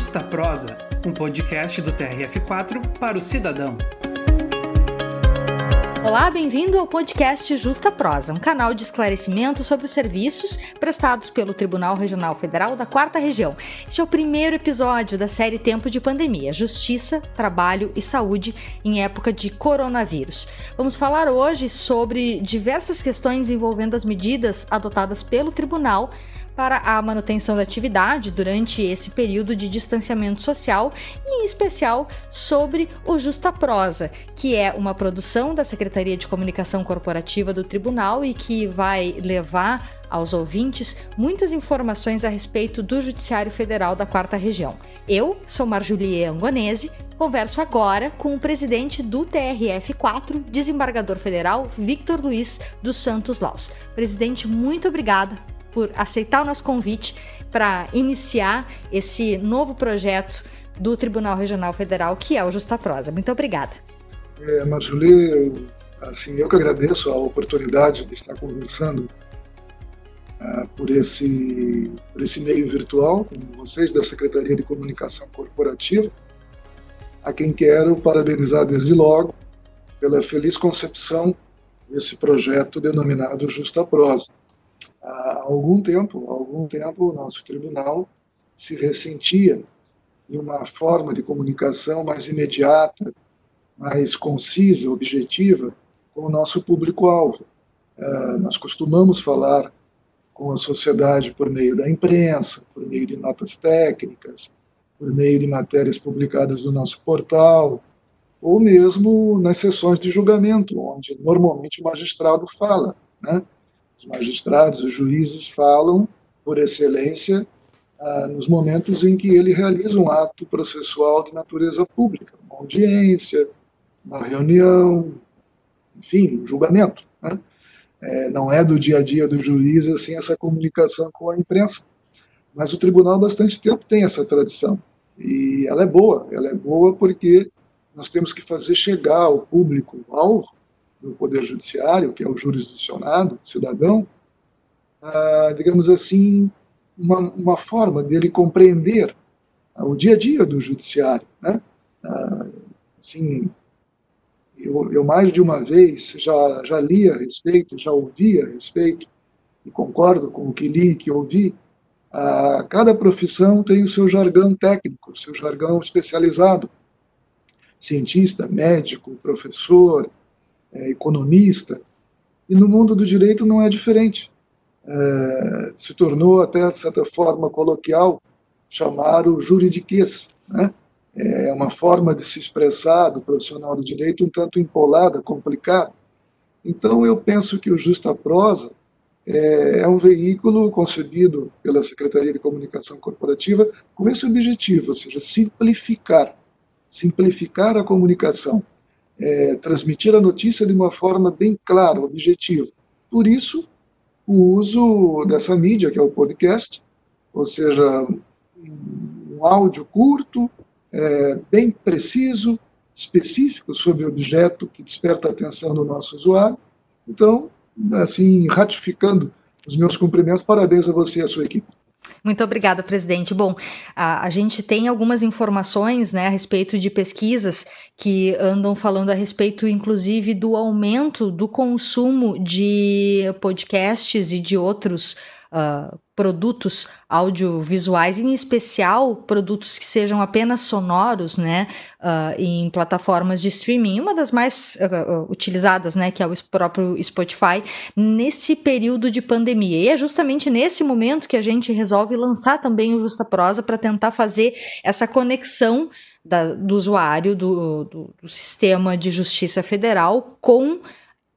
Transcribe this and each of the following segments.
Justa Prosa, um podcast do TRF4 para o cidadão. Olá, bem-vindo ao podcast Justa Prosa, um canal de esclarecimento sobre os serviços prestados pelo Tribunal Regional Federal da Quarta Região. Este é o primeiro episódio da série Tempo de Pandemia: Justiça, Trabalho e Saúde em época de coronavírus. Vamos falar hoje sobre diversas questões envolvendo as medidas adotadas pelo tribunal para a manutenção da atividade durante esse período de distanciamento social, e em especial sobre o Justa Prosa, que é uma produção da Secretaria de Comunicação Corporativa do Tribunal e que vai levar aos ouvintes muitas informações a respeito do Judiciário Federal da Quarta Região. Eu sou Marjulie Angonese, converso agora com o presidente do TRF4, desembargador federal Victor Luiz dos Santos Laus. Presidente, muito obrigada por aceitar o nosso convite para iniciar esse novo projeto do Tribunal Regional Federal, que é o Justa Prosa. Muito obrigada. É, Marjolie, assim, eu que agradeço a oportunidade de estar conversando uh, por, esse, por esse meio virtual com vocês da Secretaria de Comunicação Corporativa, a quem quero parabenizar desde logo pela feliz concepção desse projeto denominado Justa Prosa há algum tempo, há algum tempo, o nosso tribunal se ressentia de uma forma de comunicação mais imediata, mais concisa, objetiva com o nosso público-alvo. Uh, nós costumamos falar com a sociedade por meio da imprensa, por meio de notas técnicas, por meio de matérias publicadas no nosso portal, ou mesmo nas sessões de julgamento, onde normalmente o magistrado fala, né? Os magistrados, os juízes falam, por excelência, ah, nos momentos em que ele realiza um ato processual de natureza pública, uma audiência, uma reunião, enfim, um julgamento. Né? É, não é do dia a dia do juiz assim essa comunicação com a imprensa, mas o tribunal há bastante tempo tem essa tradição e ela é boa. Ela é boa porque nós temos que fazer chegar ao público alvo do Poder Judiciário, que é o jurisdicionado, cidadão, ah, digamos assim, uma, uma forma dele compreender ah, o dia a dia do Judiciário. Né? Ah, assim, eu, eu, mais de uma vez já, já li a respeito, já ouvi a respeito, e concordo com o que li e que ouvi, ah, cada profissão tem o seu jargão técnico, o seu jargão especializado. Cientista, médico, professor, é, economista, e no mundo do direito não é diferente. É, se tornou até, de certa forma, coloquial chamar o juridiquês. Né? É uma forma de se expressar do profissional do direito um tanto empolada, complicada. Então, eu penso que o Justa Prosa é, é um veículo concebido pela Secretaria de Comunicação Corporativa com esse objetivo, ou seja, simplificar, simplificar a comunicação é, transmitir a notícia de uma forma bem clara, objetiva. Por isso, o uso dessa mídia, que é o podcast, ou seja, um áudio curto, é, bem preciso, específico sobre o objeto que desperta a atenção do nosso usuário. Então, assim, ratificando os meus cumprimentos, parabéns a você e a sua equipe. Muito obrigada, presidente. Bom, a, a, gente tem algumas informações né, a respeito de pesquisas que andam falando a respeito, inclusive, do aumento do consumo de podcasts e de outros uh, produtos audiovisuais, em especial produtos que sejam apenas sonoros, né, uh, em plataformas de streaming. Uma das mais uh, utilizadas, né, que é o próprio Spotify, nesse período de pandemia. E é justamente nesse momento que a gente resolve lançar também o Justa Prosa para tentar fazer essa conexão da, do usuário do, do, do sistema de justiça federal com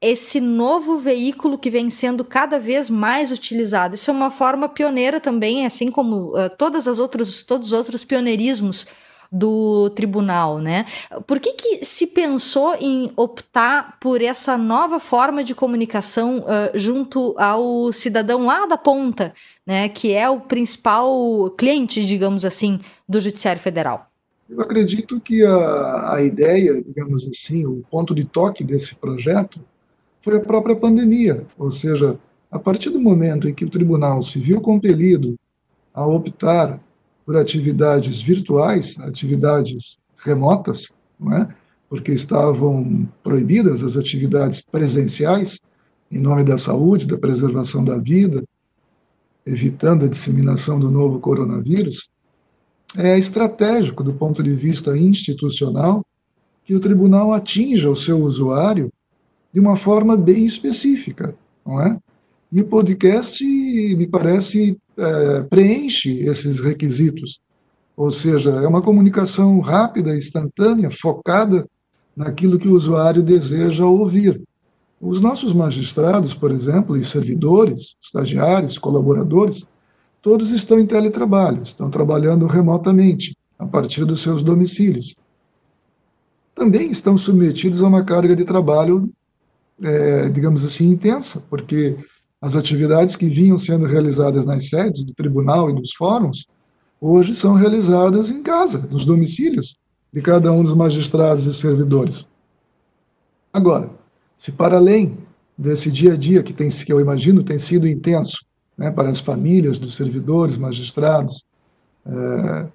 esse novo veículo que vem sendo cada vez mais utilizado. Isso é uma forma pioneira também, assim como uh, todas as outros, todos os outros pioneirismos do tribunal, né? Por que, que se pensou em optar por essa nova forma de comunicação uh, junto ao cidadão lá da ponta, né? Que é o principal cliente, digamos assim, do Judiciário Federal? Eu acredito que a, a ideia, digamos assim, o ponto de toque desse projeto foi a própria pandemia. Ou seja, a partir do momento em que o tribunal se viu compelido a optar por atividades virtuais, atividades remotas, não é? porque estavam proibidas as atividades presenciais, em nome da saúde, da preservação da vida, evitando a disseminação do novo coronavírus, é estratégico do ponto de vista institucional que o tribunal atinja o seu usuário de uma forma bem específica, não é? E o podcast, me parece, é, preenche esses requisitos. Ou seja, é uma comunicação rápida, instantânea, focada naquilo que o usuário deseja ouvir. Os nossos magistrados, por exemplo, e servidores, estagiários, colaboradores, todos estão em teletrabalho, estão trabalhando remotamente, a partir dos seus domicílios. Também estão submetidos a uma carga de trabalho, é, digamos assim, intensa, porque as atividades que vinham sendo realizadas nas sedes do tribunal e dos fóruns, hoje são realizadas em casa, nos domicílios de cada um dos magistrados e servidores. Agora, se para além desse dia a dia que, tem, que eu imagino tem sido intenso né, para as famílias dos servidores, magistrados, é,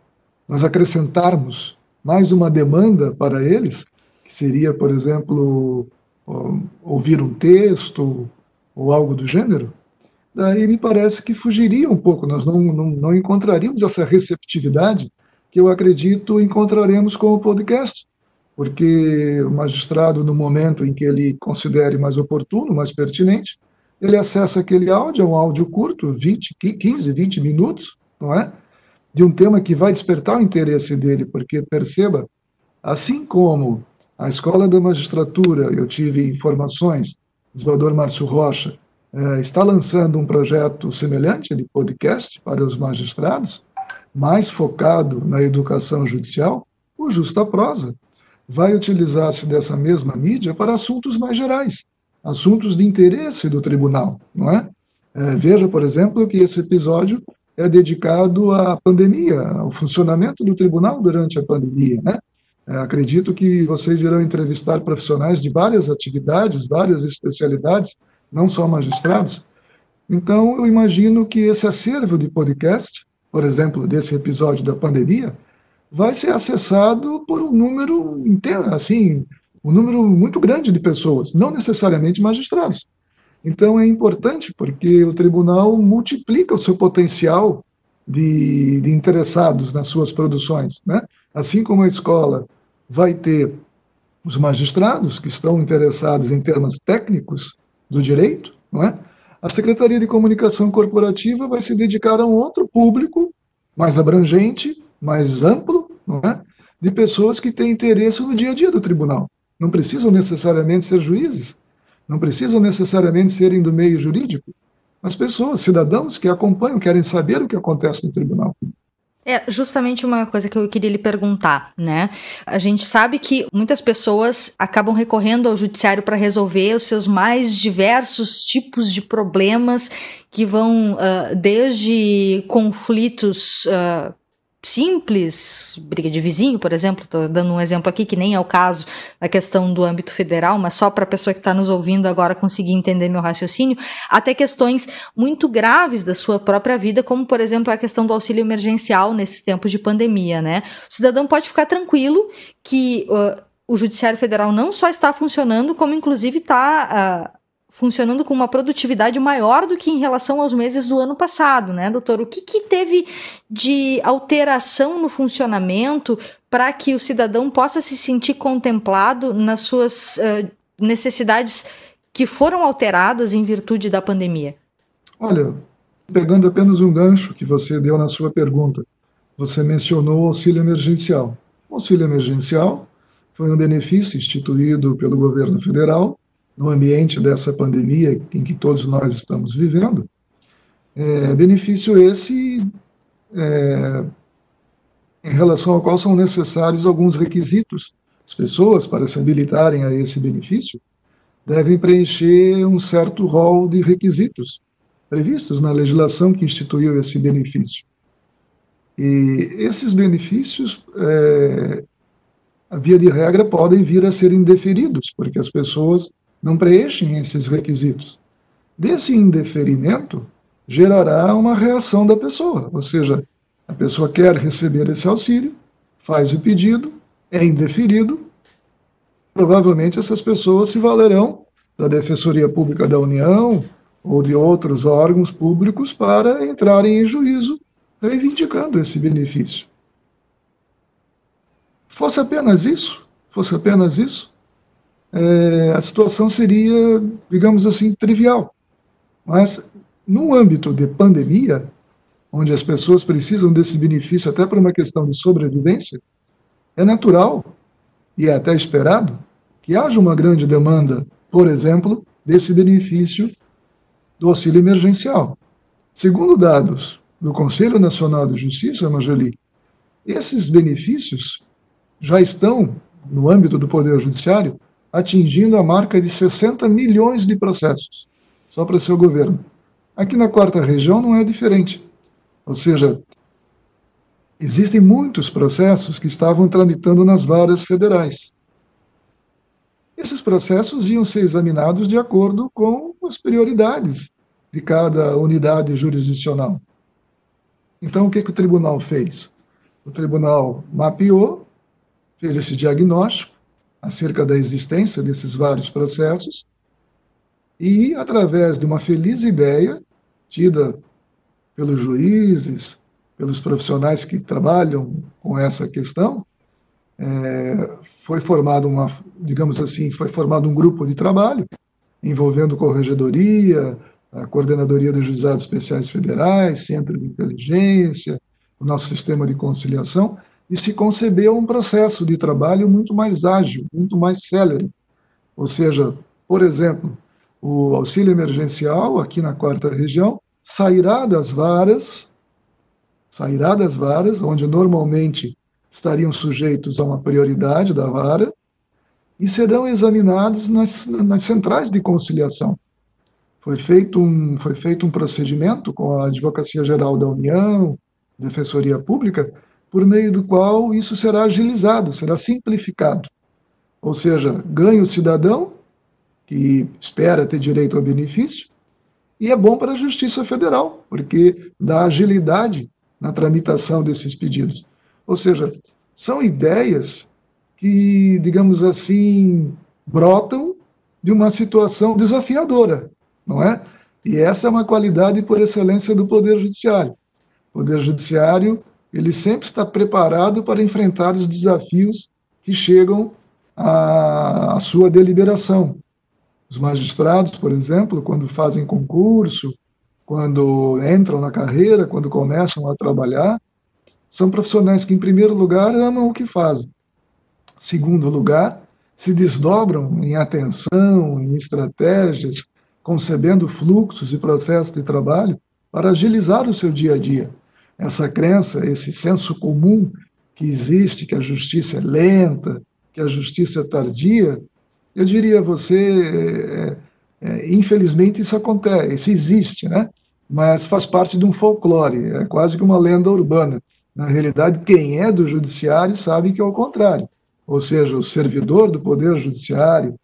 nós acrescentarmos mais uma demanda para eles, que seria, por exemplo, ouvir um texto, ou algo do gênero, daí me parece que fugiria um pouco, nós não, não, não encontraríamos essa receptividade que eu acredito encontraremos com o podcast, porque o magistrado, no momento em que ele considere mais oportuno, mais pertinente, ele acessa aquele áudio, é um áudio curto, 20, 15, 20 minutos, não é? De um tema que vai despertar o interesse dele, porque perceba, assim como a Escola da Magistratura, eu tive informações desembargador Márcio Rocha, é, está lançando um projeto semelhante de podcast para os magistrados, mais focado na educação judicial, o Justa Prosa vai utilizar-se dessa mesma mídia para assuntos mais gerais, assuntos de interesse do tribunal, não é? é? Veja, por exemplo, que esse episódio é dedicado à pandemia, ao funcionamento do tribunal durante a pandemia, né? É, acredito que vocês irão entrevistar profissionais de várias atividades, várias especialidades, não só magistrados. Então, eu imagino que esse acervo de podcast, por exemplo, desse episódio da pandemia, vai ser acessado por um número inteiro, assim, um número muito grande de pessoas, não necessariamente magistrados. Então, é importante porque o tribunal multiplica o seu potencial de, de interessados nas suas produções, né? Assim como a escola vai ter os magistrados que estão interessados em temas técnicos do direito, não é? A Secretaria de Comunicação Corporativa vai se dedicar a um outro público mais abrangente, mais amplo, não é? De pessoas que têm interesse no dia a dia do tribunal. Não precisam necessariamente ser juízes, não precisam necessariamente serem do meio jurídico, mas pessoas, cidadãos que acompanham, querem saber o que acontece no tribunal. É justamente uma coisa que eu queria lhe perguntar, né? A gente sabe que muitas pessoas acabam recorrendo ao judiciário para resolver os seus mais diversos tipos de problemas que vão uh, desde conflitos uh, simples, briga de vizinho, por exemplo, estou dando um exemplo aqui que nem é o caso da questão do âmbito federal, mas só para a pessoa que está nos ouvindo agora conseguir entender meu raciocínio, até questões muito graves da sua própria vida, como por exemplo a questão do auxílio emergencial nesses tempos de pandemia, né? O cidadão pode ficar tranquilo que uh, o Judiciário Federal não só está funcionando, como inclusive está uh, funcionando com uma produtividade maior do que em relação aos meses do ano passado, né, doutor? O que, que teve de alteração no funcionamento para que o cidadão possa se sentir contemplado nas suas uh, necessidades que foram alteradas em virtude da pandemia? Olha, pegando apenas um gancho que você deu na sua pergunta, você mencionou o auxílio emergencial. O auxílio emergencial foi um benefício instituído pelo governo federal no ambiente dessa pandemia em que todos nós estamos vivendo, é, benefício esse é, em relação ao qual são necessários alguns requisitos. As pessoas, para se habilitarem a esse benefício, devem preencher um certo rol de requisitos previstos na legislação que instituiu esse benefício. E esses benefícios, é, via de regra, podem vir a ser indeferidos, porque as pessoas não preenchem esses requisitos. Desse indeferimento gerará uma reação da pessoa, ou seja, A pessoa quer receber esse auxílio, faz o pedido, é indeferido, provavelmente essas pessoas se valerão da Defensoria Pública da União ou de outros órgãos públicos para entrarem em juízo reivindicando esse benefício. Fosse apenas isso, fosse apenas isso, é, a situação seria, digamos assim, trivial. Mas, no âmbito de pandemia, onde as pessoas precisam desse benefício até por uma questão de sobrevivência, é natural e é até esperado que haja uma grande demanda, por exemplo, desse benefício do auxílio emergencial. Segundo dados do Conselho Nacional de Justiça, Marjolie, esses benefícios já estão, no âmbito do Poder Judiciário, atingindo a marca de 60 milhões de processos, só para seu governo. Aqui na quarta região não é diferente. Ou seja, existem muitos processos que estavam tramitando nas varas federais. Esses processos iam ser examinados de acordo com as prioridades de cada unidade jurisdicional. Então, o que, que o tribunal fez? O tribunal mapeou, fez esse diagnóstico acerca da existência desses vários processos e, através de uma feliz ideia, tida pelos juízes, pelos profissionais que trabalham com essa questão, é, foi formado uma, digamos assim, foi formado um grupo de trabalho envolvendo corregedoria, a Coordenadoria dos Juizados Especiais Federais, Centro de Inteligência, o nosso sistema de conciliação, e se concebeu um processo de trabalho muito mais ágil, muito mais célere. Ou seja, por exemplo, o auxílio emergencial, aqui na quarta região, sairá das varas, sairá das varas, onde normalmente estariam sujeitos a uma prioridade da vara, e serão examinados nas, nas centrais de conciliação foi feito um, foi feito um procedimento com a Advocacia Geral da União, Defensoria Pública, por meio do qual isso será agilizado, será simplificado. Ou seja, ganha o cidadão, que espera ter direito ao benefício, e é bom para a Justiça Federal, porque dá agilidade na tramitação desses pedidos. Ou seja, são ideias que, digamos assim, brotam de uma situação desafiadora não é? E essa é uma qualidade por excelência do Poder Judiciário. O Poder Judiciário, ele sempre está preparado para enfrentar os desafios que chegam à, à sua deliberação. Os magistrados, por exemplo, quando fazem concurso, quando entram na carreira, quando começam a trabalhar, são profissionais que, em primeiro lugar, amam o que fazem. Segundo lugar, se desdobram em atenção, em estratégias, concebendo fluxos e processos de trabalho para agilizar o seu dia a dia. Essa crença, esse senso comum que existe, que a justiça é lenta, que a justiça é tardia, eu diria a você, é, é, infelizmente isso acontece, isso existe, né? mas faz parte de um folclore, é quase que uma lenda urbana. Na realidade, quem é do judiciário sabe que é o contrário. Ou seja, o servidor do Poder Judiciário,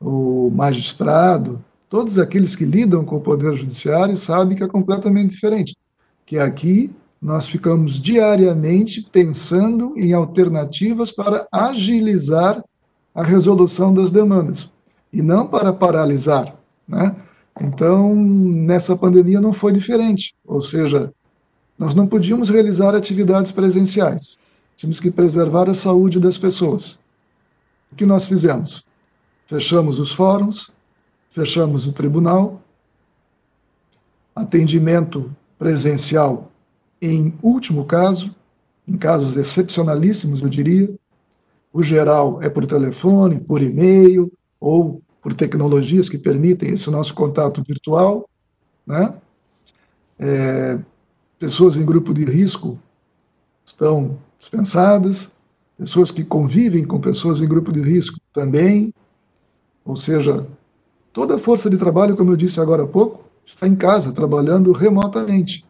o magistrado, todos aqueles que lidam com o Poder Judiciário sabem que é completamente diferente. Que aqui nós ficamos diariamente pensando em alternativas para agilizar a resolução das demandas e não para paralisar, né? Então, nessa pandemia não foi diferente, ou seja, nós não podíamos realizar atividades presenciais, tínhamos que preservar a saúde das pessoas. O que nós fizemos? Fechamos os fóruns, fechamos o tribunal, atendimento presencial em último caso, em casos excepcionalíssimos, eu diria. O geral é por telefone, por e-mail ou por tecnologias que permitem esse nosso contato virtual, né? É, pessoas em grupo de risco estão dispensadas, pessoas que convivem com pessoas em grupo de risco também, ou seja, Toda a força de trabalho, como eu disse agora há pouco, está em casa, trabalhando remotamente.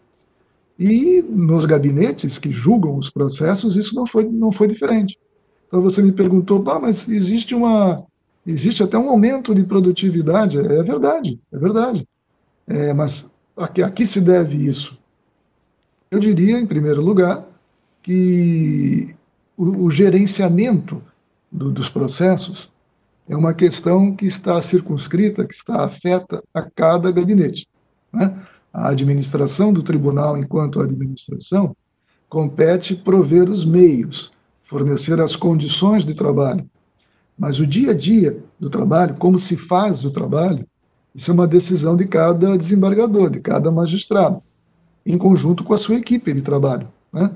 E nos gabinetes que julgam os processos, isso não foi, não foi diferente. Então você me perguntou, ah, mas existe uma existe até um aumento de produtividade. É verdade, é verdade. É, mas a que, a que se deve isso? Eu diria, em primeiro lugar, que o, o gerenciamento do, dos processos é uma questão que está circunscrita, que está afeta a cada gabinete. Né? A administração do tribunal, enquanto administração, compete prover os meios, fornecer as condições de trabalho. Mas o dia a dia do trabalho, como se faz o trabalho, isso é uma decisão de cada desembargador, de cada magistrado, em conjunto com a sua equipe de trabalho. Né?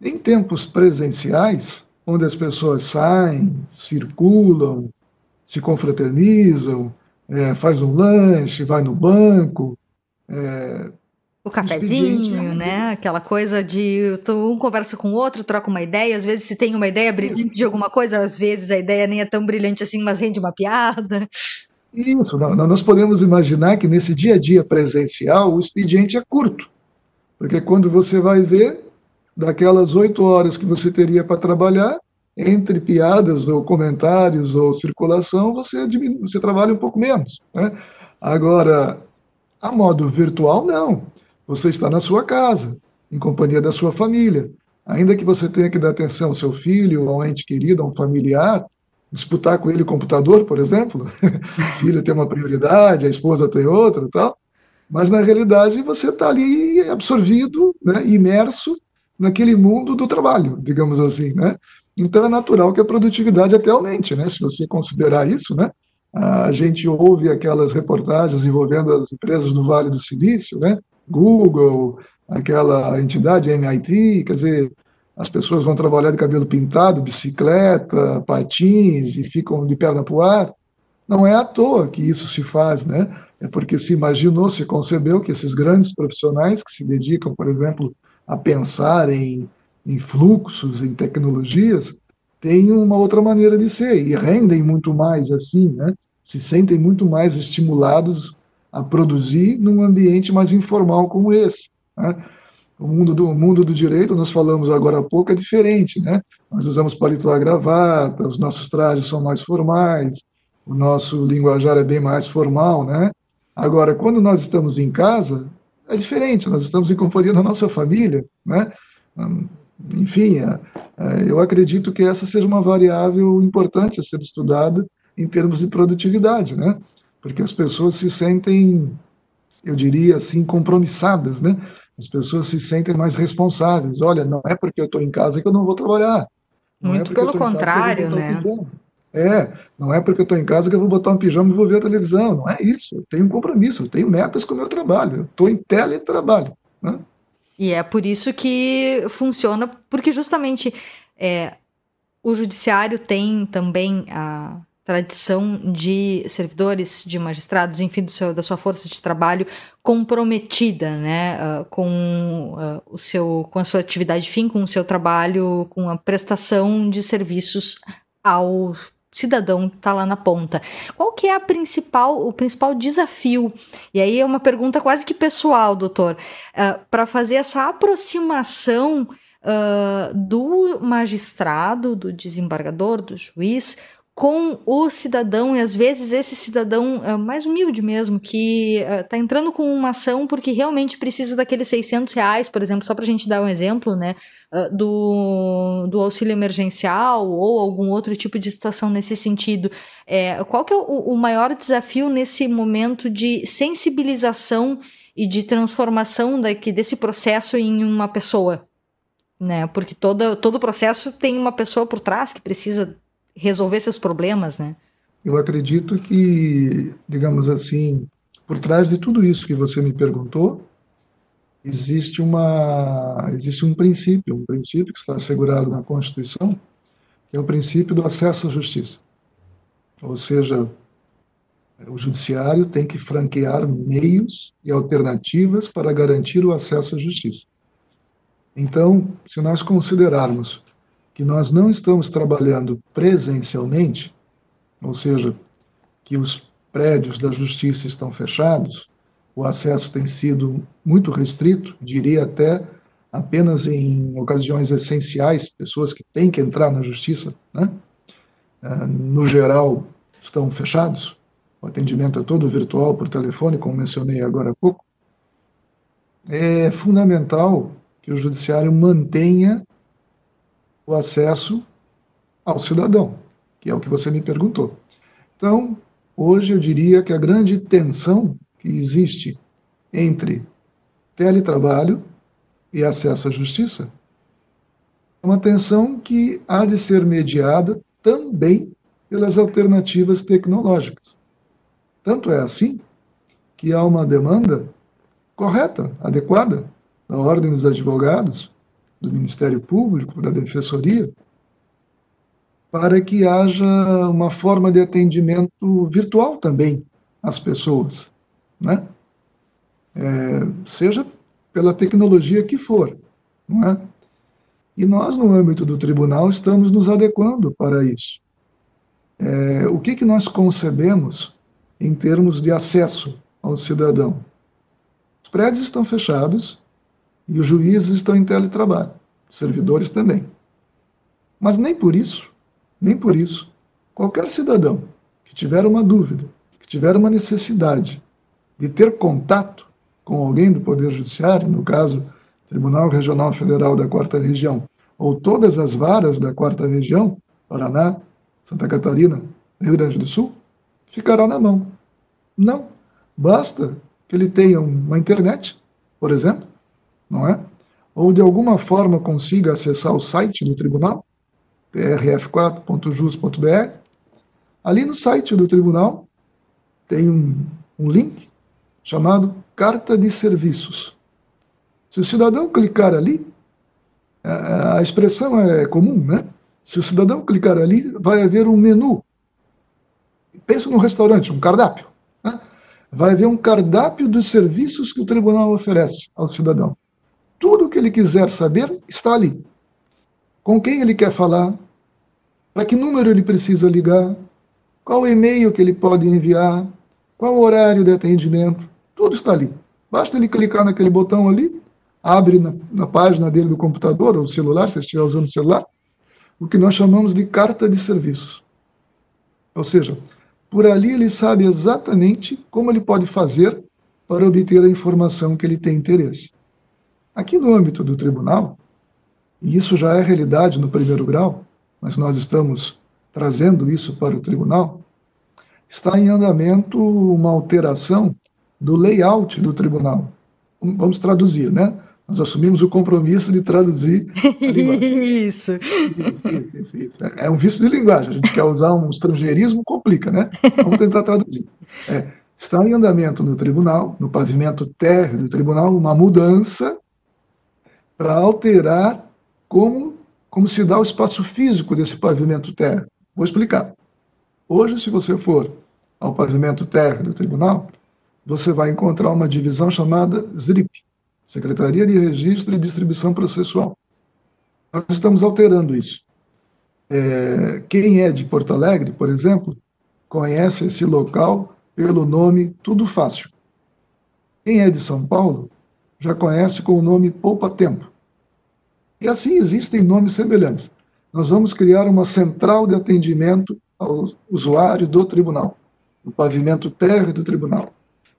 Em tempos presenciais, onde as pessoas saem, circulam, se confraternizam, é, faz um lanche, vai no banco. É, o cafezinho, né? Aquela coisa de um conversa com o outro, troca uma ideia. Às vezes, se tem uma ideia brilhante de alguma coisa, às vezes a ideia nem é tão brilhante assim, mas rende uma piada. Isso, nós podemos imaginar que nesse dia a dia presencial o expediente é curto, porque quando você vai ver, daquelas oito horas que você teria para trabalhar, entre piadas ou comentários ou circulação, você, você trabalha um pouco menos. Né? Agora, a modo virtual, não. Você está na sua casa, em companhia da sua família. Ainda que você tenha que dar atenção ao seu filho, a um ente querido, a um familiar, disputar com ele o computador, por exemplo. o filho tem uma prioridade, a esposa tem outra tal. Mas, na realidade, você está ali absorvido, né, imerso naquele mundo do trabalho, digamos assim, né? Então é natural que a produtividade até aumente, né? Se você considerar isso, né? A gente ouve aquelas reportagens envolvendo as empresas do Vale do Silício, né? Google, aquela entidade MIT, quer dizer, as pessoas vão trabalhar de cabelo pintado, bicicleta, patins e ficam de perna para o ar. Não é à toa que isso se faz, né? É porque se imaginou, se concebeu que esses grandes profissionais que se dedicam, por exemplo, a pensar em, em fluxos, em tecnologias, têm uma outra maneira de ser e rendem muito mais assim, né? Se sentem muito mais estimulados a produzir num ambiente mais informal como esse. Né? O mundo do o mundo do direito, nós falamos agora há pouco, é diferente, né? Nós usamos paletó gravata, os nossos trajes são mais formais, o nosso linguajar é bem mais formal, né? Agora, quando nós estamos em casa, é diferente, nós estamos em companhia da nossa família, né? Enfim, é, é, eu acredito que essa seja uma variável importante a ser estudada em termos de produtividade, né? Porque as pessoas se sentem, eu diria assim, compromissadas, né? As pessoas se sentem mais responsáveis. Olha, não é porque eu estou em casa que eu não vou trabalhar. Não é Muito é pelo contrário, né? É, não é porque eu estou em casa que eu vou botar um pijama e vou ver a televisão. Não é isso. Eu tenho um compromisso, eu tenho metas com o meu trabalho. Eu estou em teletrabalho. Né? E é por isso que funciona, porque justamente é, o judiciário tem também a tradição de servidores, de magistrados, enfim, seu, da sua força de trabalho comprometida, né, uh, com uh, o seu, com a sua atividade fim, com o seu trabalho, com a prestação de serviços ao cidadão está lá na ponta. Qual que é a principal, o principal desafio? E aí é uma pergunta quase que pessoal, doutor, uh, para fazer essa aproximação uh, do magistrado, do desembargador, do juiz, com o cidadão, e às vezes esse cidadão uh, mais humilde mesmo, que uh, entrando com uma ação porque realmente precisa daqueles 600 reais, por exemplo, só para a gente dar um exemplo, né, uh, do, do auxílio emergencial ou algum outro tipo de situação nesse sentido. É, qual que é o, o maior desafio nesse momento de sensibilização e de transformação daqui, desse processo em uma pessoa? Né? Porque todo, todo processo tem uma pessoa por trás que precisa resolver seus problemas, né? Eu acredito que, digamos assim, por trás de tudo isso que você me perguntou, existe uma existe um princípio, um princípio que está assegurado na Constituição, que é o princípio do acesso à justiça. Ou seja, o judiciário tem que franquear meios e alternativas para garantir o acesso à justiça. Então, se nós considerarmos que nós não estamos trabalhando presencialmente, ou seja, que os prédios da justiça estão fechados, o acesso tem sido muito restrito, diria até apenas em ocasiões essenciais, pessoas que têm que entrar na justiça, né? Ah, no geral, estão fechados. O atendimento é todo virtual por telefone, como mencionei agora há pouco. é fundamental que o judiciário mantenha o acesso ao cidadão, que é o que você me perguntou. Então, hoje eu diria que a grande tensão que existe entre teletrabalho e acesso à justiça é uma tensão que há de ser mediada também pelas alternativas tecnológicas. Tanto é assim que há uma demanda correta, adequada, da Ordem dos Advogados, do Ministério Público, da Defensoria, para que haja uma forma de atendimento virtual também às pessoas, né? É, seja pela tecnologia que for, não é? E nós, no âmbito do tribunal, estamos nos adequando para isso. É, o que, que nós concebemos em termos de acesso ao cidadão? Os prédios estão fechados e os juízes estão em teletrabalho, os servidores também. Mas nem por isso, nem por isso, qualquer cidadão que tiver uma dúvida, que tiver uma necessidade de ter contato com alguém do Poder Judiciário, no caso, Tribunal Regional Federal da Quarta Região, ou todas as varas da Quarta Região, Paraná, Santa Catarina, Rio Grande do Sul, ficará na mão. Não. Basta que ele tenha uma internet, por exemplo, não é? Ou de alguma forma consiga acessar o site do tribunal, trf4.jus.br. Ali no site do tribunal tem um, um link chamado Carta de Serviços. Se o cidadão clicar ali, a, a expressão é comum, né? Se o cidadão clicar ali, vai haver um menu. Pensa num restaurante, um cardápio. Né? Vai haver um cardápio dos serviços que o tribunal oferece ao cidadão. Tudo o que ele quiser saber está ali. Com quem ele quer falar, para que número ele precisa ligar, qual e-mail que ele pode enviar, qual horário de atendimento, tudo está ali. Basta ele clicar naquele botão ali, abre na, na página dele do computador ou celular, se estiver usando o celular, o que nós chamamos de carta de serviços. Ou seja, por ali ele sabe exatamente como ele pode fazer para obter a informação que ele tem interesse. Aqui no âmbito do tribunal, e isso já é realidade no primeiro grau, mas nós estamos trazendo isso para o tribunal, está em andamento uma alteração do layout do tribunal. Vamos traduzir, né? Nós assumimos o compromisso de traduzir. isso. Isso, isso, isso. É um vício de linguagem. A gente quer usar um estrangeirismo, complica, né? Vamos tentar traduzir. É, está em andamento no tribunal, no pavimento térreo do tribunal, uma mudança para alterar como, como se dá o espaço físico desse pavimento térreo. Vou explicar. Hoje, se você for ao pavimento térreo do tribunal, você vai encontrar uma divisão chamada ZRIP, Secretaria de Registro e Distribuição Processual. Nós estamos alterando isso. É, quem é de Porto Alegre, por exemplo, conhece esse local pelo nome Tudo Fácil. Quem é de São Paulo já conhece com o nome Poupa Tempo. E assim existem nomes semelhantes. Nós vamos criar uma central de atendimento ao usuário do tribunal, no pavimento térreo do tribunal.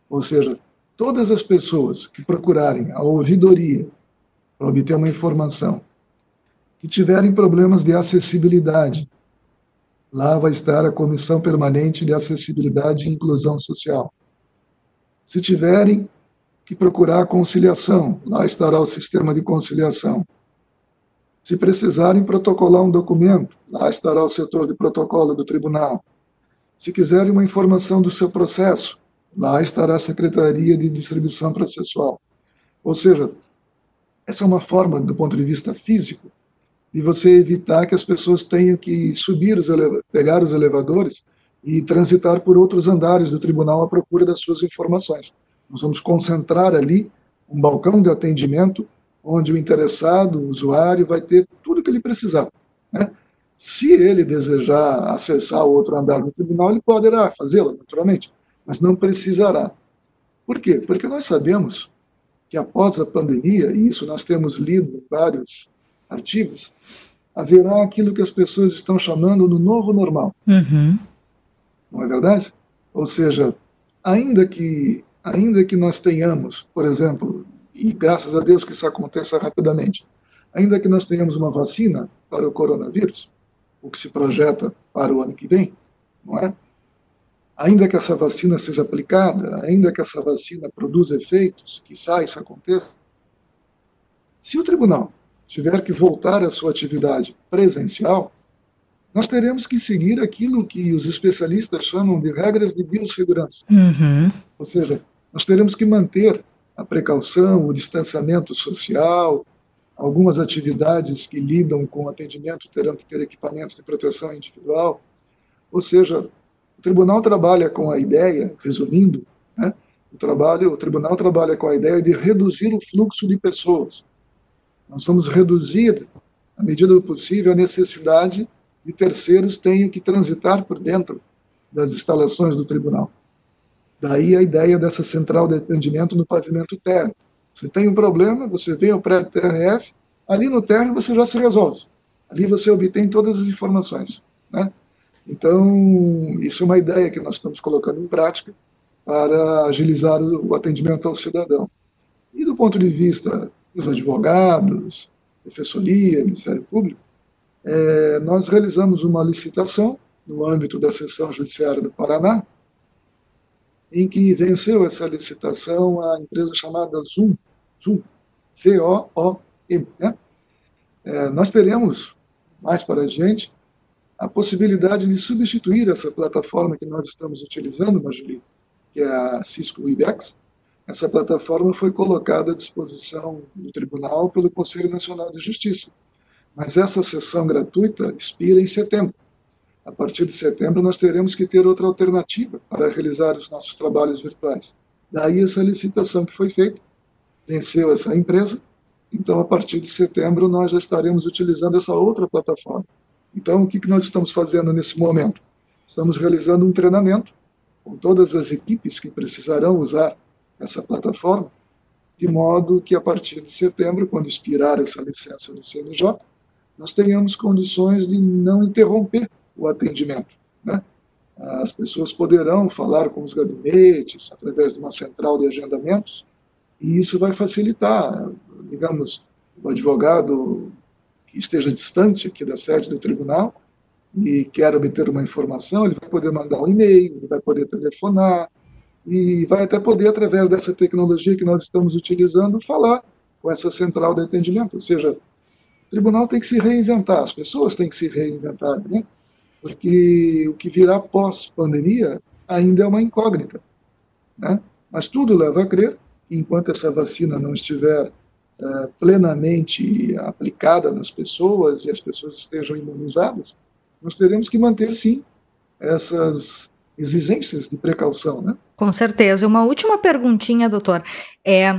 Ou seja, todas as pessoas que procurarem a ouvidoria para obter uma informação, que tiverem problemas de acessibilidade, lá vai estar a Comissão Permanente de Acessibilidade e Inclusão Social. Se tiverem que procurar conciliação, lá estará o sistema de conciliação. Se precisarem protocolar um documento, lá estará o setor de protocolo do tribunal. Se quiserem uma informação do seu processo, Lá estará a Secretaria de Distribuição Processual. Ou seja, essa é uma forma, do ponto de vista físico, de você evitar que as pessoas tenham que subir os pegar os elevadores e transitar por outros andares do tribunal à procura das suas informações. Nós vamos concentrar ali um balcão de atendimento onde o interessado, o usuário, vai ter tudo o que ele precisar. Né? Se ele desejar acessar outro andar do tribunal, ele poderá fazê-lo, naturalmente mas não precisará. Por quê? Porque nós sabemos que após a pandemia, e isso nós temos lido em vários artigos, haverá aquilo que as pessoas estão chamando do novo normal. Uhum. Não é verdade? Ou seja, ainda que, ainda que nós tenhamos, por exemplo, e graças a Deus que isso aconteça rapidamente. Ainda que nós tenhamos uma vacina para o coronavírus, o que se projeta para o ano que vem, não é? Ainda que essa vacina seja aplicada, ainda que essa vacina produza efeitos, que isso aconteça, se o tribunal tiver que voltar à sua atividade presencial, nós teremos que seguir aquilo que os especialistas chamam de regras de biossegurança. Uhum. Ou seja, nós teremos que manter a precaução, o distanciamento social, algumas atividades que lidam com atendimento terão que ter equipamentos de proteção individual. Ou seja, o tribunal trabalha com a ideia, resumindo, né, o, trabalho, o tribunal trabalha com a ideia de reduzir o fluxo de pessoas. Nós vamos reduzir, à medida do possível, a necessidade de terceiros tenham que transitar por dentro das instalações do tribunal. Daí a ideia dessa central de atendimento no pavimento térreo. Você tem um problema, você vem ao prédio TRF, ali no térreo você já se resolve. Ali você obtém todas as informações. Né? Então, isso é uma ideia que nós estamos colocando em prática para agilizar o atendimento ao cidadão. E do ponto de vista dos advogados, defensoria, Ministério Público, é, nós realizamos uma licitação no âmbito da seção judiciária do Paraná, em que venceu essa licitação a empresa chamada Zoom, Zoom, C-O-O-M. Né? É, nós teremos, mais para adiante, a possibilidade de substituir essa plataforma que nós estamos utilizando, Majuli, que é a Cisco Webex. Essa plataforma foi colocada à disposição do tribunal pelo Conselho Nacional de Justiça. Mas essa sessão gratuita expira em setembro. A partir de setembro, nós teremos que ter outra alternativa para realizar os nossos trabalhos virtuais. Daí essa licitação que foi feita, venceu essa empresa, então a partir de setembro nós já estaremos utilizando essa outra plataforma. Então, o que nós estamos fazendo nesse momento? Estamos realizando um treinamento com todas as equipes que precisarão usar essa plataforma, de modo que a partir de setembro, quando expirar essa licença do CNJ, nós tenhamos condições de não interromper o atendimento. Né? As pessoas poderão falar com os gabinetes através de uma central de agendamentos e isso vai facilitar, digamos, o advogado que esteja distante aqui da sede do tribunal e quer obter uma informação, ele vai poder mandar um e-mail, ele vai poder telefonar e vai até poder, através dessa tecnologia que nós estamos utilizando, falar com essa central de atendimento. Ou seja, o tribunal tem que se reinventar, as pessoas têm que se reinventar. Né? Porque o que virá pós-pandemia ainda é uma incógnita. Né? Mas tudo leva a crer que enquanto essa vacina não estiver é, plenamente aplicada nas pessoas e as pessoas estejam imunizadas, nós teremos que manter, sim, essas exigências de precaução. Né? Com certeza. Uma última perguntinha, doutor. É,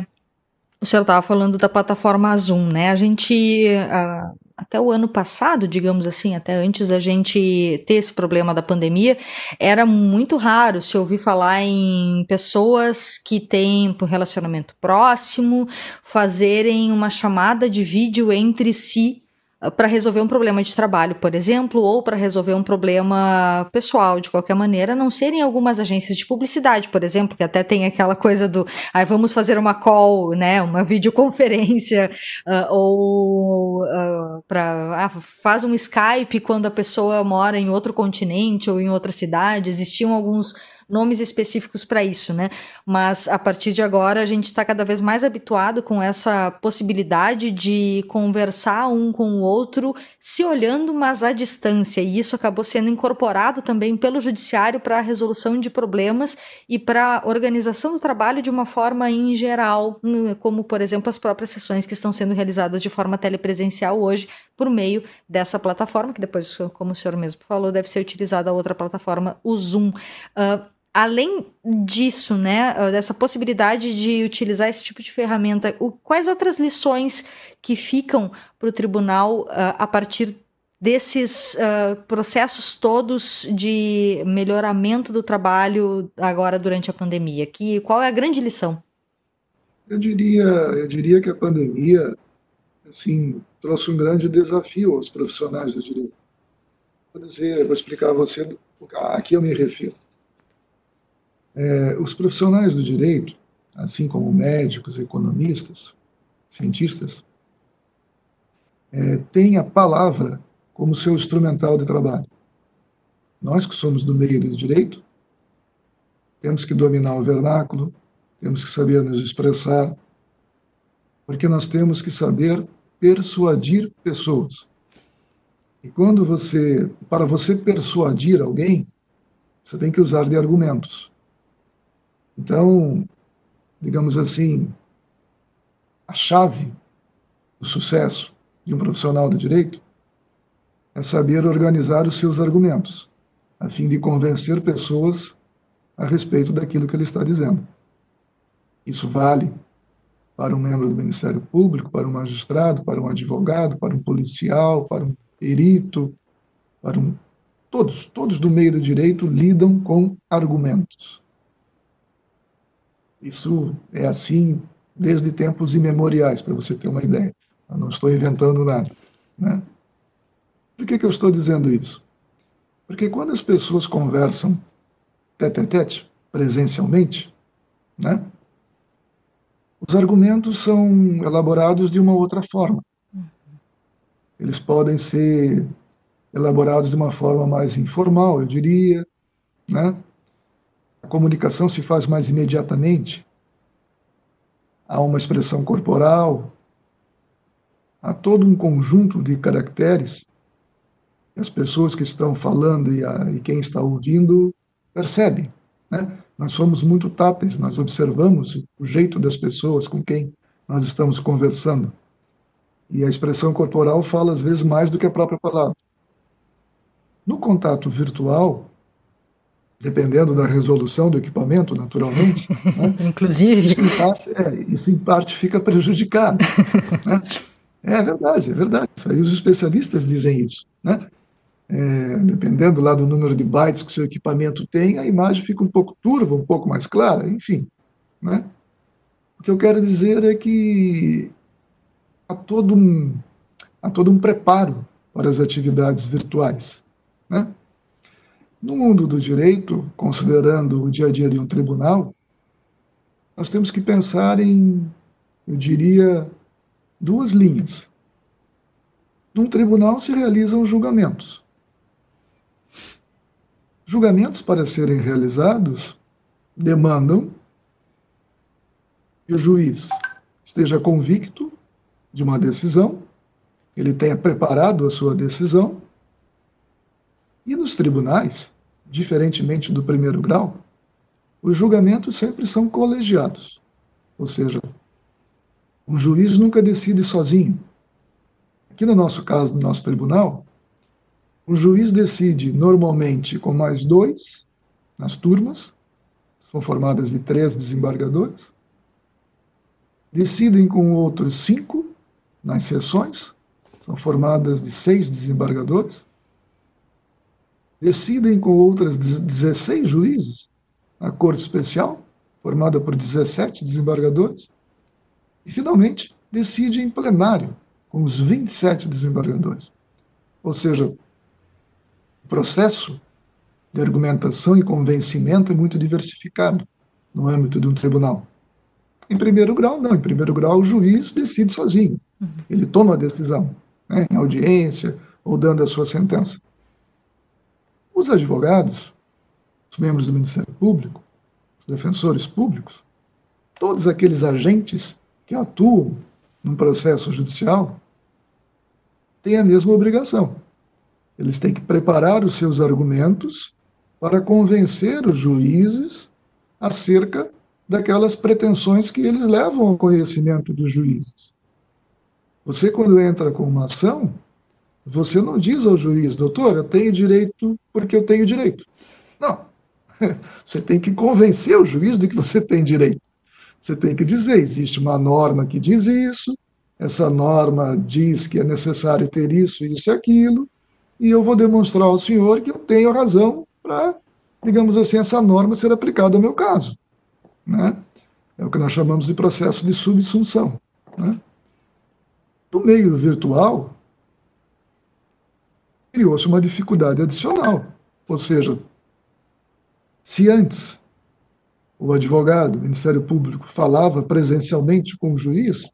o senhor estava falando da plataforma Zoom, né? A gente, uh, até o ano passado, digamos assim, até antes da gente ter esse problema da pandemia, era muito raro se ouvir falar em pessoas que têm um relacionamento próximo fazerem uma chamada de vídeo entre si para resolver um problema de trabalho, por exemplo, ou para resolver um problema pessoal, de qualquer maneira, não serem algumas agências de publicidade, por exemplo, que até tem aquela coisa do, ah, vamos fazer uma call, né, uma videoconferência, uh, ou uh, para, ah, faz um Skype quando a pessoa mora em outro continente ou em outra cidade, existiam alguns nomes específicos para isso, né? Mas a partir de agora a gente está cada vez mais habituado com essa possibilidade de conversar um com o outro, se olhando, mas à distância. E isso acabou sendo incorporado também pelo judiciário para a resolução de problemas e para a organização do trabalho de uma forma em geral, como por exemplo as próprias sessões que estão sendo realizadas de forma telepresencial hoje por meio dessa plataforma, que depois, como o senhor mesmo falou, deve ser utilizada a outra plataforma, o Zoom. Uh, além disso, né, ah, dessa possibilidade de utilizar esse tipo de ferramenta, o, quais outras lições que ficam para o tribunal uh, a partir desses uh, processos todos de melhoramento do trabalho agora durante a pandemia? Que, qual é a grande lição? Eu diria, eu diria que a pandemia assim, trouxe um grande desafio aos profissionais do direito. Vou dizer, vou explicar a você a que eu me refiro. É, os profissionais do direito, assim como médicos, economistas, cientistas, é, têm a palavra como seu instrumental de trabalho. Nós que somos do meio do direito, temos que dominar o vernáculo, temos que saber nos expressar, porque nós temos que saber persuadir pessoas. E quando você, para você persuadir alguém, você tem que usar de argumentos. Então, digamos assim, a chave do sucesso de um profissional do direito é saber organizar os seus argumentos, a fim de convencer pessoas a respeito daquilo que ele está dizendo. Isso vale para um membro do Ministério Público, para um magistrado, para um advogado, para um policial, para um perito, para um todos, todos do meio do direito lidam com argumentos. Isso é assim desde tempos imemoriais, para você ter uma ideia. Eu não estou inventando nada. Né? Por que, que eu estou dizendo isso? Porque quando as pessoas conversam tete a tete, presencialmente, né, os argumentos são elaborados de uma outra forma. Eles podem ser elaborados de uma forma mais informal, eu diria, né? A comunicação se faz mais imediatamente. Há uma expressão corporal, há todo um conjunto de caracteres que as pessoas que estão falando e, a, e quem está ouvindo percebem. Né? Nós somos muito táteis, nós observamos o jeito das pessoas com quem nós estamos conversando. E a expressão corporal fala às vezes mais do que a própria palavra. No contato virtual, dependendo da resolução do equipamento, naturalmente. Né? Inclusive. Isso em, parte, é, isso em parte fica prejudicado. né? É verdade, é verdade. Aí os especialistas dizem isso. Né? É, dependendo lá do número de bytes que seu equipamento tem, a imagem fica um pouco turva, um pouco mais clara, enfim. Né? O que eu quero dizer é que há todo um, há todo um preparo para as atividades virtuais. Né? No mundo do direito, considerando o dia a dia de um tribunal, nós temos que pensar em, eu diria, duas linhas. Num tribunal se realizam julgamentos. Julgamentos, para serem realizados, demandam que o juiz esteja convicto de uma decisão, ele tenha preparado a sua decisão, e nos tribunais, diferentemente do primeiro grau, os julgamentos sempre são colegiados. Ou seja, um juiz nunca decide sozinho. Aqui no nosso caso, no nosso tribunal, o juiz decide normalmente com mais dois nas turmas, são formadas de três desembargadores, decidem com outros cinco nas sessões, são formadas de seis desembargadores, decidem com outras 16 juízes, a Corte Especial, formada por 17 desembargadores, e, finalmente, decide em plenário, com os 27 desembargadores. Ou seja, o processo de argumentação e convencimento é muito diversificado no âmbito de um tribunal. Em primeiro grau, não. Em primeiro grau, o juiz decide sozinho. Uhum. Ele toma a decisão, né, em audiência ou dando a sua sentença. Os advogados, os membros do Ministério Público, os defensores públicos, todos aqueles agentes que atuam num processo judicial têm a mesma obrigação. Eles têm que preparar os seus argumentos para convencer os juízes acerca daquelas pretensões que eles levam ao conhecimento dos juízes. Você, quando entra com uma ação, você não diz ao juiz, doutor, eu tenho direito porque eu tenho direito. Não. Você tem que convencer o juiz de que você tem direito. Você tem que dizer: existe uma norma que diz isso, essa norma diz que é necessário ter isso, isso e aquilo, e eu vou demonstrar ao senhor que eu tenho razão para, digamos assim, essa norma ser aplicada ao meu caso. Né? É o que nós chamamos de processo de subsunção. Né? No meio virtual, criou-se uma dificuldade adicional. Ou seja, se antes o advogado, o Ministério Público, falava presencialmente com o juiz,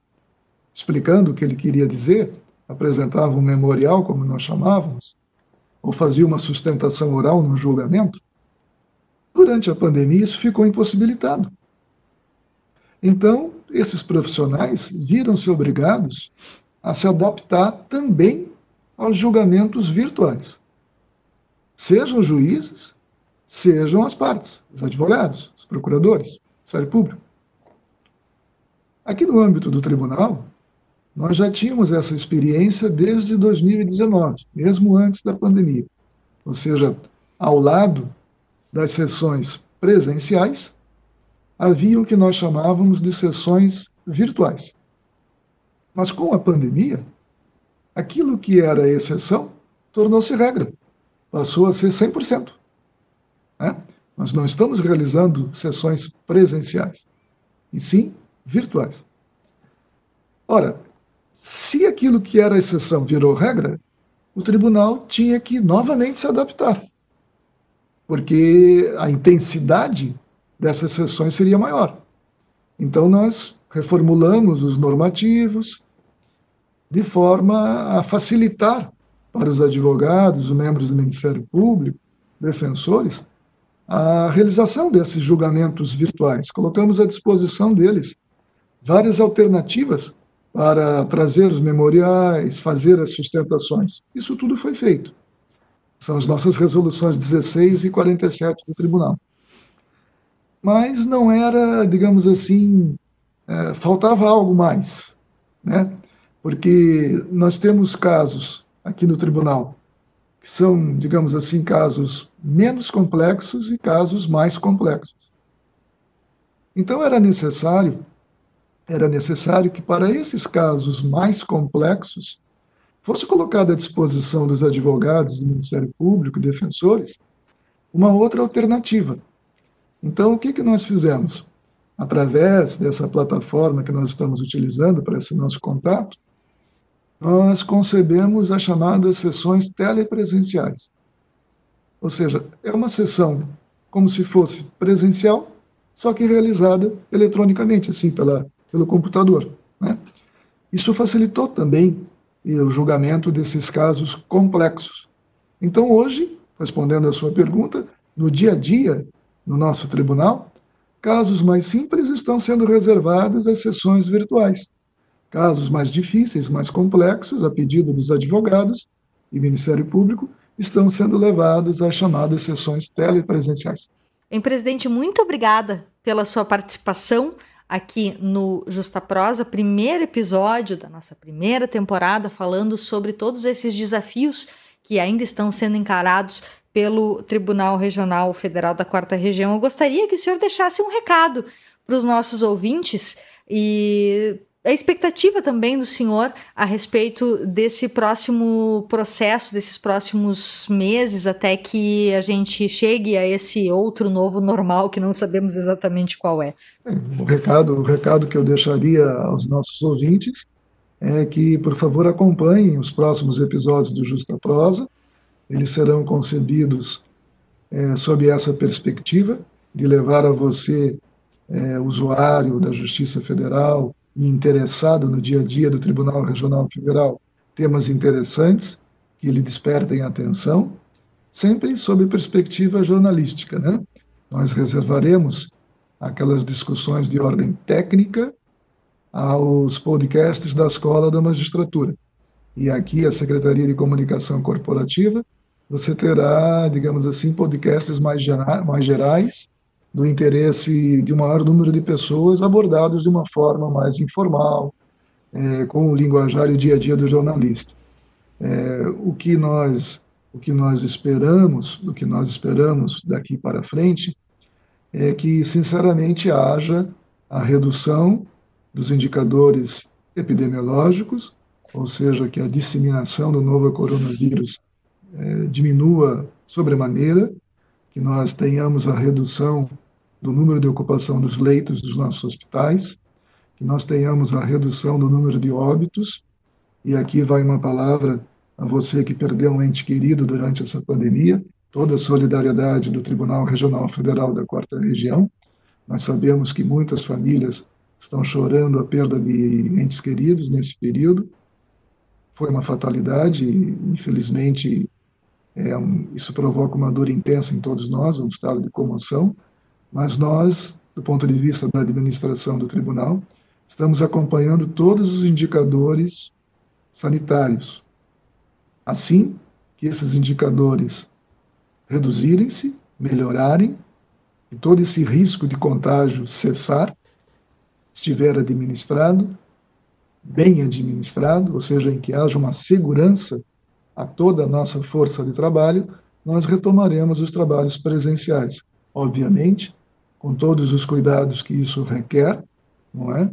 explicando o que ele queria dizer, apresentava um memorial, como nós chamávamos, ou fazia uma sustentação oral no julgamento, durante a pandemia isso ficou impossibilitado. Então, esses profissionais viram-se obrigados a se adaptar também aos julgamentos virtuais. Sejam juízes, sejam as partes, os advogados, os procuradores, o Ministério Público. Aqui no âmbito do tribunal, nós já tínhamos essa experiência desde 2019, mesmo antes da pandemia. Ou seja, ao lado das sessões presenciais, havia o que nós chamávamos de sessões virtuais. Mas com a pandemia, aquilo que era exceção tornou-se regra, passou a ser 100%. Né? Nós não estamos realizando sessões presenciais, e sim virtuais. Ora, se aquilo que era exceção virou regra, o tribunal tinha que novamente se adaptar, porque a intensidade dessas sessões seria maior. Então, nós reformulamos os normativos de forma a facilitar para os advogados, os membros do Ministério Público, defensores, a realização desses julgamentos virtuais. Colocamos à disposição deles várias alternativas para trazer os memoriais, fazer as sustentações. Isso tudo foi feito. São as nossas resoluções 16 e 47 do tribunal. Mas não era, digamos assim, é, faltava algo mais, né? Porque nós temos casos aqui no tribunal que são, digamos assim, casos menos complexos e casos mais complexos. Então era necessário era necessário que, para esses casos mais complexos, fosse colocada à disposição dos advogados do Ministério Público defensores uma outra alternativa. Então, o que, que nós fizemos? Através dessa plataforma que nós estamos utilizando para esse nosso contato, nós concebemos as chamadas sessões telepresenciais. Ou seja, é uma sessão como se fosse presencial, só que realizada eletronicamente, assim, pela pelo computador. Né? Isso facilitou também o julgamento desses casos complexos. Então, hoje, respondendo à sua pergunta, no dia a dia, no nosso tribunal, casos mais simples estão sendo reservados às sessões virtuais. Casos mais difíceis, mais complexos, a pedido dos advogados e Ministério Público, estão sendo levados às chamadas sessões telepresenciais. Em presidente, muito obrigada pela sua participação aqui no Justa Prosa, primeiro episódio da nossa primeira temporada, falando sobre todos esses desafios que ainda estão sendo encarados pelo Tribunal Regional Federal da Quarta Região. Eu gostaria que o senhor deixasse um recado para os nossos ouvintes e a expectativa também do senhor a respeito desse próximo processo, desses próximos meses, até que a gente chegue a esse outro novo normal que não sabemos exatamente qual é. O recado, o recado que eu deixaria aos nossos ouvintes é que, por favor, acompanhem os próximos episódios do Justa Prosa. Eles serão concebidos é, sob essa perspectiva de levar a você, é, usuário da Justiça Federal, e interessado no dia a dia do Tribunal Regional Federal temas interessantes que lhe despertem atenção, sempre sob perspectiva jornalística. Né? Nós reservaremos aquelas discussões de ordem técnica aos podcasts da Escola da Magistratura. E aqui, a Secretaria de Comunicação Corporativa, você terá, digamos assim, podcasts mais, mais gerais do interesse de um maior número de pessoas abordados de uma forma mais informal, é, com o linguajar e o dia a dia do jornalista. É, o que nós o que nós esperamos, o que nós esperamos daqui para frente, é que sinceramente haja a redução dos indicadores epidemiológicos, ou seja, que a disseminação do novo coronavírus é, diminua sobremaneira, que nós tenhamos a redução do número de ocupação dos leitos dos nossos hospitais, que nós tenhamos a redução do número de óbitos, e aqui vai uma palavra a você que perdeu um ente querido durante essa pandemia, toda a solidariedade do Tribunal Regional Federal da Quarta Região, Nós sabemos que muitas famílias estão chorando a perda de entes queridos nesse período. Foi uma fatalidade, infelizmente, é, isso provoca uma dor intensa em todos nós, um estado de comoção, mas nós, do ponto de vista da administração do tribunal, estamos acompanhando todos os indicadores sanitários. Assim que esses indicadores reduzirem-se, melhorarem, e todo esse risco de contágio cessar, estiver administrado, bem administrado, ou seja, em que haja uma segurança a toda a nossa força de trabalho, nós retomaremos os trabalhos presenciais. Obviamente, com todos os cuidados que isso requer, não é?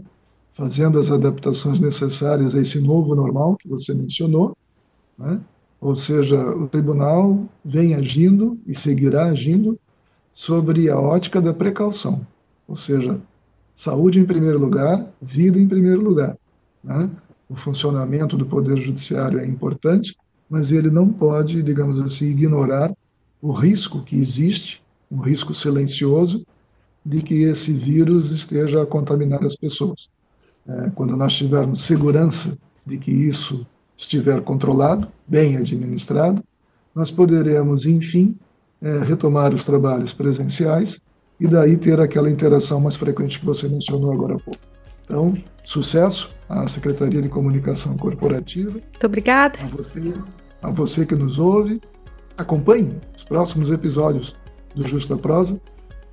Fazendo as adaptações necessárias a esse novo normal que você mencionou, né? ou seja, o tribunal vem agindo e seguirá agindo sobre a ótica da precaução, ou seja, saúde em primeiro lugar, vida em primeiro lugar. Né? O funcionamento do Poder Judiciário é importante, mas ele não pode, digamos assim, ignorar o risco que existe, um risco silencioso, de que esse vírus esteja a contaminar as pessoas. É, quando nós tivermos segurança de que isso estiver controlado, bem administrado, nós poderemos, enfim, é, retomar os trabalhos presenciais e daí ter aquela interação mais frequente que você mencionou agora há pouco. Então, sucesso à Secretaria de Comunicação Corporativa. Muito obrigada. A você, a você que nos ouve. Acompanhe os próximos episódios do Justa Prosa,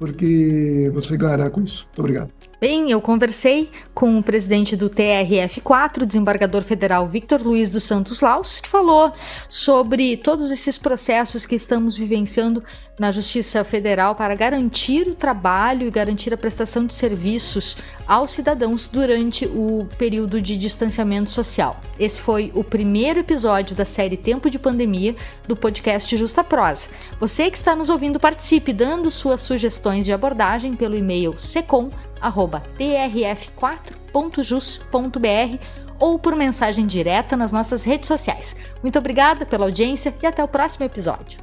porque você ganhará com isso. Muito obrigado. Bem, eu conversei com o presidente do TRF4, desembargador federal Victor Luiz dos Santos Laus, que falou sobre todos esses processos que estamos vivenciando na Justiça Federal para garantir o trabalho e garantir a prestação de serviços aos cidadãos durante o período de distanciamento social. Esse foi o primeiro episódio da série Tempo de Pandemia do podcast Justa Prosa. Você que está nos ouvindo, participe dando suas sugestões de abordagem pelo e-mail secom trf4.jus.br ou por mensagem direta nas nossas redes sociais. Muito obrigada pela audiência e até o próximo episódio.